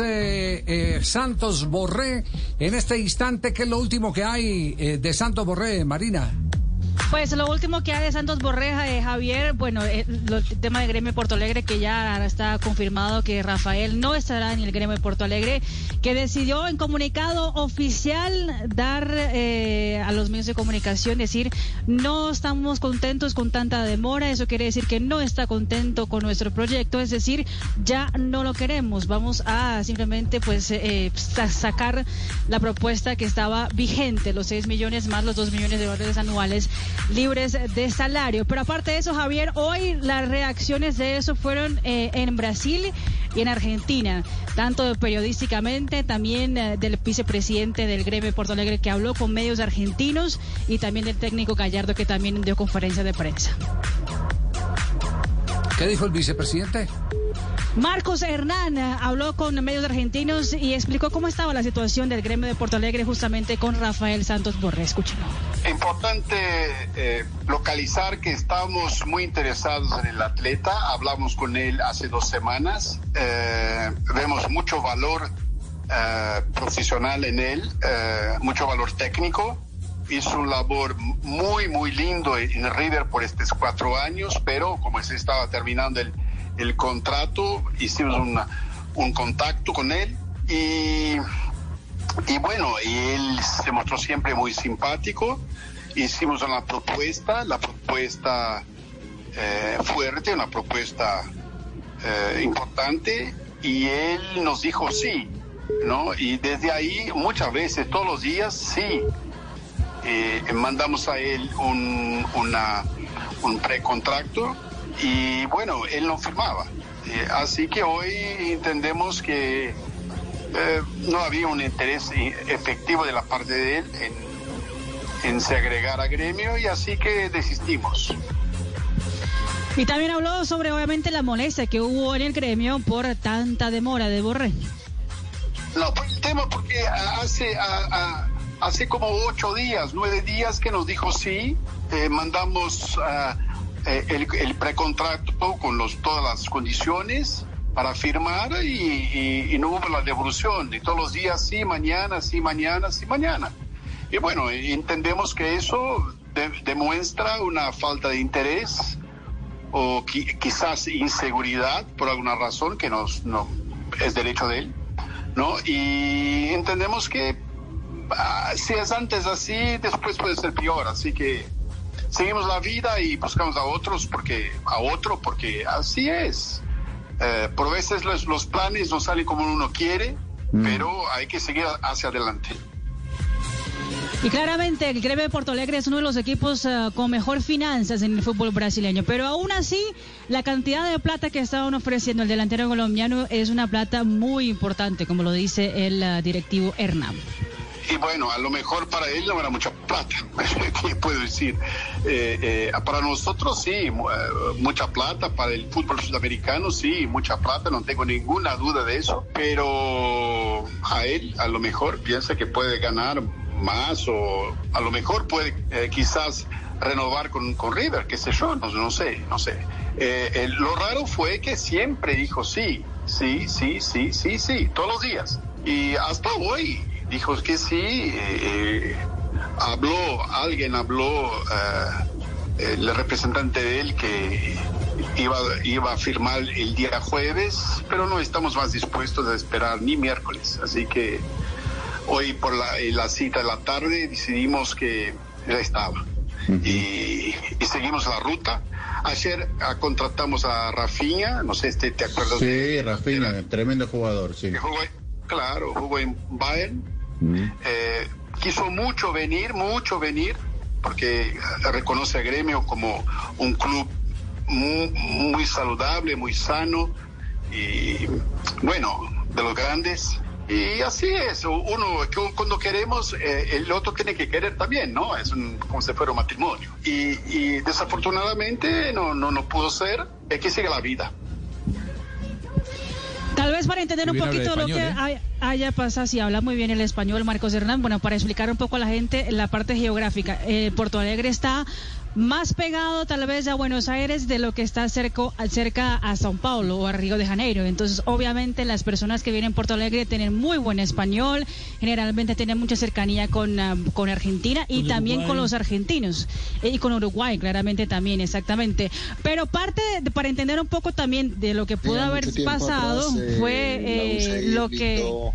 Eh, eh, Santos Borré en este instante, ¿qué es lo último que hay eh, de Santos Borré, Marina? Pues lo último que hay de Santos Borreja de Javier, bueno, el, tema de gremio Porto Alegre que ya está confirmado que Rafael no estará en el gremio Porto Alegre, que decidió en comunicado oficial dar eh, a los medios de comunicación decir no estamos contentos con tanta demora, eso quiere decir que no está contento con nuestro proyecto, es decir, ya no lo queremos, vamos a simplemente pues eh, sacar la propuesta que estaba vigente, los 6 millones más los 2 millones de dólares anuales libres de salario. Pero aparte de eso, Javier, hoy las reacciones de eso fueron eh, en Brasil y en Argentina, tanto periodísticamente, también eh, del vicepresidente del gremio Porto Alegre que habló con medios argentinos y también del técnico Gallardo que también dio conferencia de prensa. ¿Qué dijo el vicepresidente? Marcos Hernán eh, habló con medios argentinos y explicó cómo estaba la situación del gremio de Porto Alegre justamente con Rafael Santos Borré. Escúchelo. Importante eh, localizar que estamos muy interesados en el atleta. Hablamos con él hace dos semanas. Eh, vemos mucho valor profesional en él, mucho valor técnico hizo un labor muy, muy lindo en River por estos cuatro años, pero como se estaba terminando el, el contrato, hicimos un contacto con él y, y bueno, él se mostró siempre muy simpático. Hicimos una propuesta, la propuesta eh, fuerte, una propuesta eh, importante y él nos dijo sí, ¿no? Y desde ahí muchas veces, todos los días, sí. Eh, mandamos a él un, una, un precontracto y bueno, él no firmaba. Eh, así que hoy entendemos que eh, no había un interés efectivo de la parte de él en, en se agregar a gremio y así que desistimos. Y también habló sobre obviamente la molestia que hubo en el gremio por tanta demora de Borré. No, por el tema porque hace, hace como ocho días, nueve días que nos dijo sí, eh, mandamos a eh, el, el, precontrato con los, todas las condiciones para firmar y, no hubo la devolución. Y todos los días, sí, mañana, sí, mañana, sí, mañana. Y bueno, entendemos que eso demuestra una falta de interés o quizás inseguridad por alguna razón que nos, no es derecho de él, ¿no? Y entendemos que ah, si es antes así, después puede ser peor. Así que seguimos la vida y buscamos a otros porque a otro porque así es. Eh, por veces los, los, planes no salen como uno quiere, mm. pero hay que seguir hacia adelante. Y claramente el Gremio de Porto Alegre es uno de los equipos uh, con mejor finanzas en el fútbol brasileño, pero aún así la cantidad de plata que estaban ofreciendo el delantero colombiano es una plata muy importante, como lo dice el uh, directivo Hernán y bueno, a lo mejor para él no era mucha plata, ¿qué puedo decir? Eh, eh, para nosotros sí, eh, mucha plata, para el fútbol sudamericano sí, mucha plata, no tengo ninguna duda de eso, pero a él a lo mejor piensa que puede ganar más o a lo mejor puede quizás renovar con, con, River, qué sé yo, no, no sé, no sé. lo raro fue que siempre dijo sí, sí, sí, sí, sí, sí, todos los días. Y hasta hoy dijo que sí, eh, eh, habló, alguien habló, eh, el representante de él que iba, iba a firmar el día jueves, pero no estamos más dispuestos a esperar ni miércoles, así que hoy por la, cita de la tarde decidimos que ya estaba. y, seguimos la ruta. Ayer ah, contratamos a Rafinha, no sé, este, ¿te acuerdas? Sí, Rafinha, tremendo jugador, sí. claro, jugó en Bayern, eh, quiso mucho venir, mucho venir, porque reconoce a Gremio como un club muy, saludable, muy sano y bueno, de los grandes. Y así es, uno cuando queremos, eh, el otro tiene que querer también, ¿no? Es como si fuera un matrimonio. Y, desafortunadamente no, no, no pudo ser, es que sigue la vida. Tal vez para entender un poquito lo que ¿eh? Haya pasado, si habla muy bien el español Marcos Hernán, bueno, para explicar un poco a la gente la parte geográfica. Eh, Porto Alegre está más pegado tal vez a Buenos Aires de lo que está cerca, cerca a São Paulo o a Río de Janeiro. Entonces, obviamente, las personas que vienen a Porto Alegre tienen muy buen español, generalmente tienen mucha cercanía con, ah, con Argentina y también con los argentinos eh, y con Uruguay, claramente también, exactamente. Pero parte, para entender un poco también de lo que pudo haber pasado, eh, fue eh, lo que...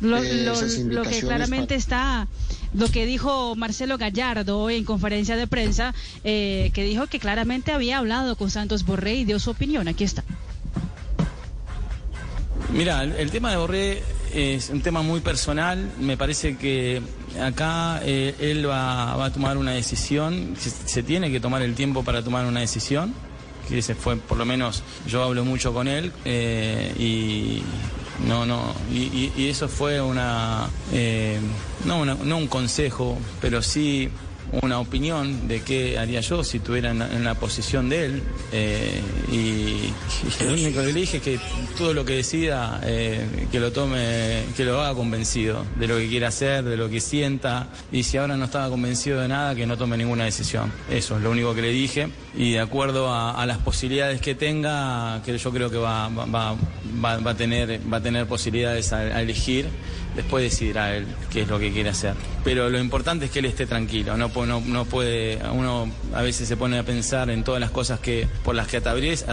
Lo, lo, que claramente está lo que dijo Marcelo Gallardo hoy en conferencia de prensa, eh, que dijo que claramente había hablado con Santos Borré y dio su opinión. Aquí está. Mira, el, tema de Borré es un tema muy personal. Me parece que acá eh, él va, a tomar una decisión. Se, tiene que tomar el tiempo para tomar una decisión. Que ese fue, por lo menos, yo hablo mucho con él eh, y no, no, y, eso fue una, no, no un consejo, pero sí una opinión de qué haría yo si estuviera en, la posición de él. Eh, y, lo único que le dije es que todo lo que decida, eh, que lo tome, que lo haga convencido de lo que quiere hacer, de lo que sienta. Y si ahora no estaba convencido de nada, que no tome ninguna decisión. Eso es lo único que le dije. Y de acuerdo a, las posibilidades que tenga, que yo creo que va, va, va, a, tener, va a tener posibilidades a elegir después decidirá él qué es lo que quiere hacer. Pero lo importante es que él esté tranquilo, no, puede, uno a veces se pone a pensar en todas las cosas que por las que atraviesa,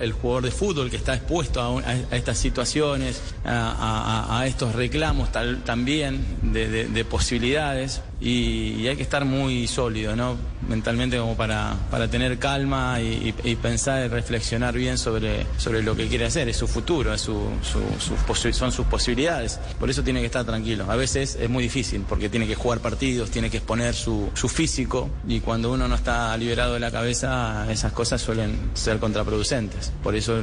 el, jugador de fútbol que está expuesto a, estas situaciones, a, estos reclamos también de, posibilidades y, hay que estar muy sólido, ¿no? Mentalmente como para, para tener calma y, pensar y reflexionar bien sobre, sobre lo que quiere hacer, es su futuro, es su, son sus posibilidades. Por eso tiene que estar tranquilo. A veces es muy difícil porque tiene que jugar partidos, tiene que exponer su, su físico y cuando uno no está liberado de la cabeza esas cosas suelen ser contraproducentes. Por eso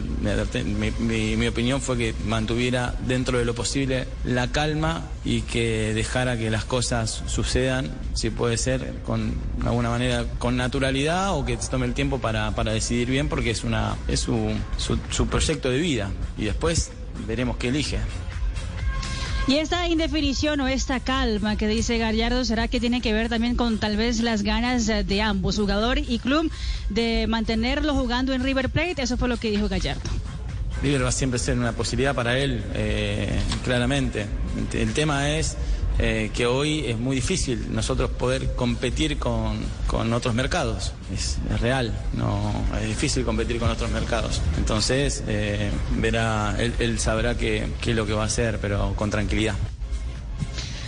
mi, mi opinión fue que mantuviera dentro de lo posible la calma y que dejara que las cosas sucedan, si puede ser, con alguna manera con naturalidad o que se tome el tiempo para, para decidir bien porque es, una, es su, su, proyecto de vida y después veremos qué elige. Y esta indefinición o esta calma que dice Gallardo, ¿será que tiene que ver también con tal vez las ganas de ambos, jugador y club, de mantenerlo jugando en River Plate? Eso fue lo que dijo Gallardo. River va a siempre ser una posibilidad para él, eh, claramente. El tema es eh, que hoy es muy difícil nosotros poder competir con, con otros mercados. Es, real, no es difícil competir con otros mercados. Entonces, eh, verá, él, sabrá qué es lo que va a hacer, pero con tranquilidad.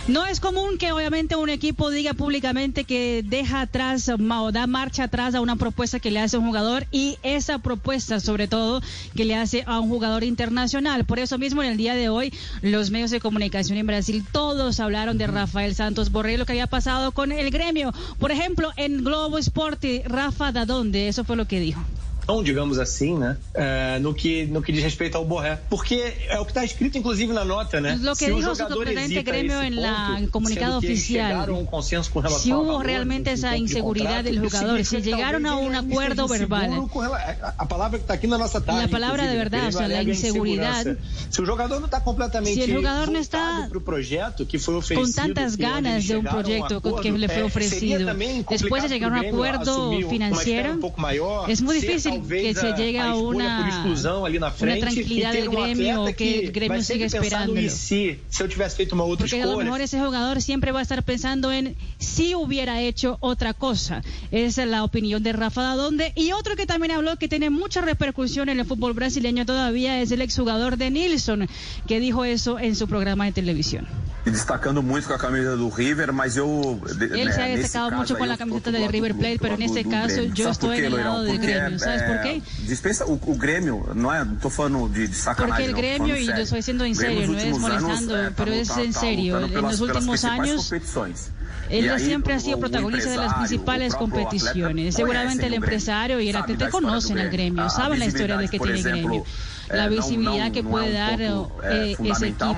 No es común que obviamente un equipo diga públicamente que deja atrás o da marcha atrás a una propuesta que le hace un jugador y esa propuesta sobre todo que le hace a un jugador internacional. Por eso mismo en el día de hoy los medios de comunicación en Brasil todos hablaron de Rafael Santos Borré, lo que había pasado con el gremio. Por ejemplo, en Globo Esporte, Rafa da dónde, eso fue lo que dijo. Digamos assim, né? Uh, no, que, no que diz respeito ao Borré. Porque é o que está escrito, inclusive, na nota, né? Lo que se dijo su presidente gremio en la comunicado oficial. Um si hubo realmente esa inseguridad del jugador, si llegaron a un acuerdo verbal. A palavra que está aquí na nossa tarde. La palabra de verdad, o sea, la inseguridad. Si el jugador no está completamente si el jugador no está proyecto que fue ofrecido, con tantas ganas de un proyecto que le fue ofrecido, después de llegar a un acuerdo financiero, es muy difícil que se llegue a una, una tranquilidad del gremio o que el gremio siga esperando. Si, si eu tivesse feito uma outra Porque a lo mejor ese jugador siempre va a estar pensando en si hubiera hecho otra cosa. Esa es la opinión de Rafa Dadonde. Y otro que también habló que tiene mucha repercusión en el fútbol brasileño todavía es el exjugador de Nilsson, que dijo eso en su programa de televisión. Destacando mucho con la camiseta do River, mas eu... Él se ha destacado mucho con la camiseta de River Plate, en este caso yo estoy del lado del gremio. ¿Sabes por qué? Dispensa o, o Grêmio, não é, não tô falando de, de sacanagem. Porque el gremio, y yo estoy siendo en serio, no es molestando, anos, pero es en serio. En los Él siempre ha sido protagonista de las principales competiciones. Seguramente el empresario y el atleta conocen al gremio, saben la historia de que tiene el gremio. la é, não- visibilidad que puede dar eh, é, ese equipo. a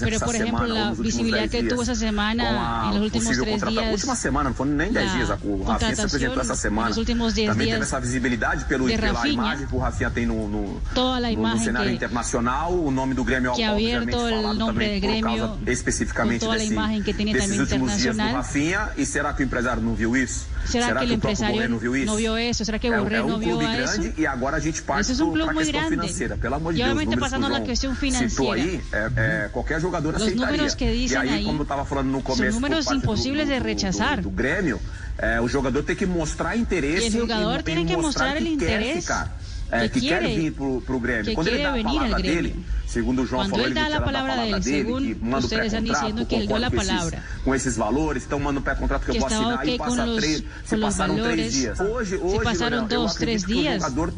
Pero, por ejemplo, la visibilidad 10 que dias, tuvo esa semana, a en los últimos tres días, última semana, não foram nem 10 la dias, o Rafinha se apresentou essa semana. nos últimos 10 Também días teve essa visibilidade pelo, pela imagem que o Rafinha tem no, no, Toda la no- no cenário internacional, o nome do Grêmio que ha obviamente abierto el falado nombre também del por causa especificamente la desse, imagen que tiene desses últimos dias do. Rafinha. E será que o empresário não viu isso? ¿Será, que el o Borré não viu isso? no vio eso? ¿Será que é, Borré é um no vio clube a eso? grande e agora a gente parte Esse é um para a questão grande. financeira. Pelo amor de E Deus, obviamente números passando que o na questão citou financeira. aí, é, é, qualquer jogador Os aceitaria. números que e dizem aí, aí como eu estava falando no são começo, por números impossíveis de do- do- rechazar. Do, do Grêmio, é, o jogador tem que mostrar interesse E o jogador e, tem e que mostrar que interés, ficar. É, que que quer vir pro, pro Grêmio. que Quando ele dá a palavra dele, segundo João Quando falou, ele ele dá a palavra palavra dele, dele, según que manda o ustedes están pré-contrato, diciendo que ele deu concordo a com esses- palavra. com esses valores, então manda o pré-contrato que, eu Que vou estava assinar ok e passa los- três, se passaram três valores. dias. Hoje, Se hoje passaram Leonel, eu dois, três que o dias. jogador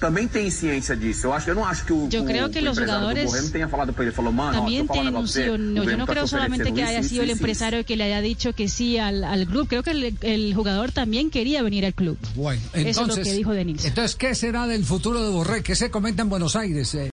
também tem ciência disso. Eu acho, eu não acho que o, Eu o, creio que o los jogadores do tenha falado para ele, falou, mano, También eu um o você, no. Yo no creo te solamente que haya sido el empresario que le haya dicho que sí al, al club. Creo que el, el jugador también quería venir al club. Bueno, Eso es lo entonces, que dijo Denilson. entonces, ¿qué será del futuro de Borré? ¿Qué se comenta en Buenos Aires? Eh,